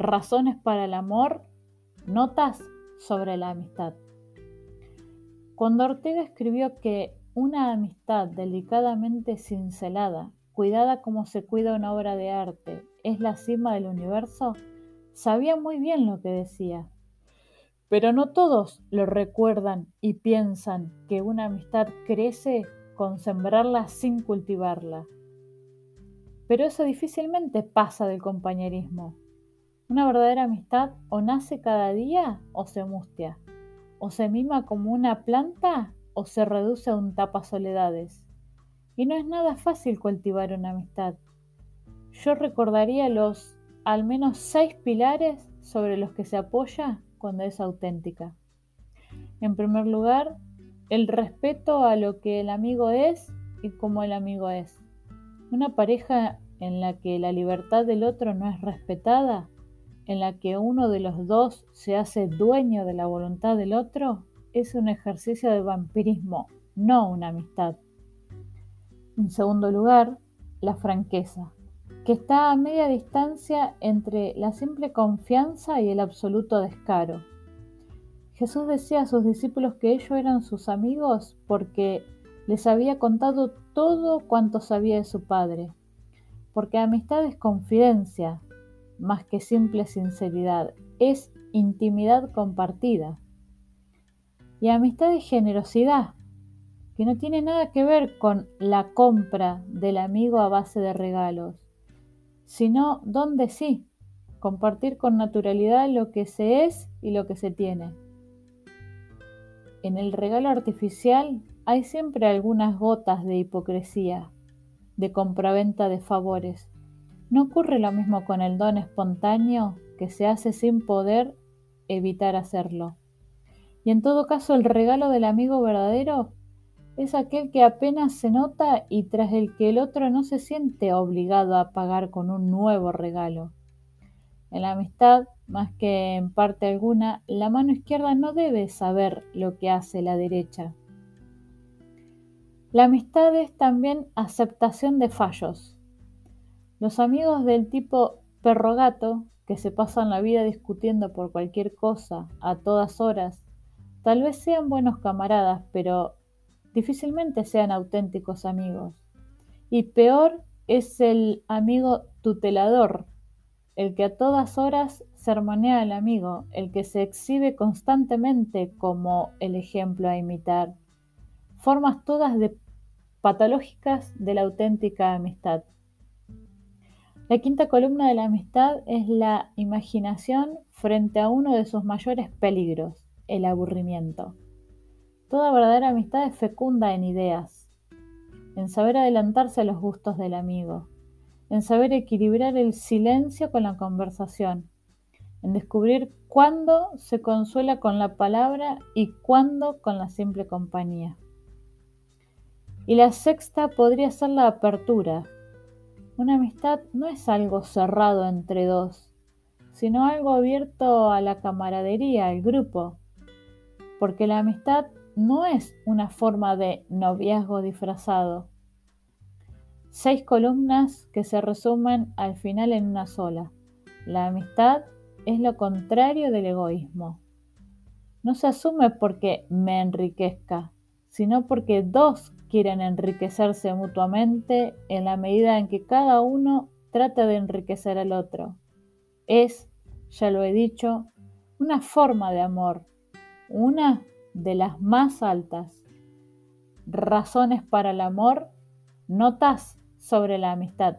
Razones para el amor, notas sobre la amistad. Cuando Ortega escribió que una amistad delicadamente cincelada, cuidada como se cuida una obra de arte, es la cima del universo, sabía muy bien lo que decía. Pero no todos lo recuerdan y piensan que una amistad crece con sembrarla sin cultivarla. Pero eso difícilmente pasa del compañerismo. Una verdadera amistad o nace cada día o se mustia, o se mima como una planta o se reduce a un tapa soledades. Y no es nada fácil cultivar una amistad. Yo recordaría los al menos seis pilares sobre los que se apoya cuando es auténtica. En primer lugar, el respeto a lo que el amigo es y cómo el amigo es. Una pareja en la que la libertad del otro no es respetada, en la que uno de los dos se hace dueño de la voluntad del otro, es un ejercicio de vampirismo, no una amistad. En segundo lugar, la franqueza, que está a media distancia entre la simple confianza y el absoluto descaro. Jesús decía a sus discípulos que ellos eran sus amigos porque les había contado todo cuanto sabía de su Padre, porque amistad es confidencia, más que simple sinceridad, es intimidad compartida. Y amistad es generosidad, que no tiene nada que ver con la compra del amigo a base de regalos, sino donde sí, compartir con naturalidad lo que se es y lo que se tiene. En el regalo artificial hay siempre algunas gotas de hipocresía, de compraventa de favores. ¿No ocurre lo mismo con el don espontáneo que se hace sin poder evitar hacerlo? Y en todo caso el regalo del amigo verdadero es aquel que apenas se nota y tras el que el otro no se siente obligado a pagar con un nuevo regalo. En la amistad, más que en parte alguna, la mano izquierda no debe saber lo que hace la derecha. La amistad es también aceptación de fallos. Los amigos del tipo perro gato, que se pasan la vida discutiendo por cualquier cosa a todas horas, Tal vez sean buenos camaradas, pero difícilmente sean auténticos amigos. Y peor es el amigo tutelador, el que a todas horas sermonea al amigo, el que se exhibe constantemente como el ejemplo a imitar. Formas todas patológicas de la auténtica amistad. La quinta columna de la amistad es la imaginación frente a uno de sus mayores peligros, el aburrimiento. Toda verdadera amistad es fecunda en ideas, en saber adelantarse a los gustos del amigo, en saber equilibrar el silencio con la conversación, en descubrir cuándo se consuela con la palabra y cuándo con la simple compañía. Y la sexta podría ser la apertura. Una amistad no es algo cerrado entre dos, sino algo abierto a la camaradería, al grupo, porque la amistad no es una forma de noviazgo disfrazado. Seis columnas que se resumen al final en una sola. La amistad es lo contrario del egoísmo. No se asume porque me enriquezca, sino porque dos quieren enriquecerse mutuamente en la medida en que cada uno trata de enriquecer al otro. Es, ya lo he dicho, una forma de amor, una de las más altas. Razones para el amor, notas sobre la amistad.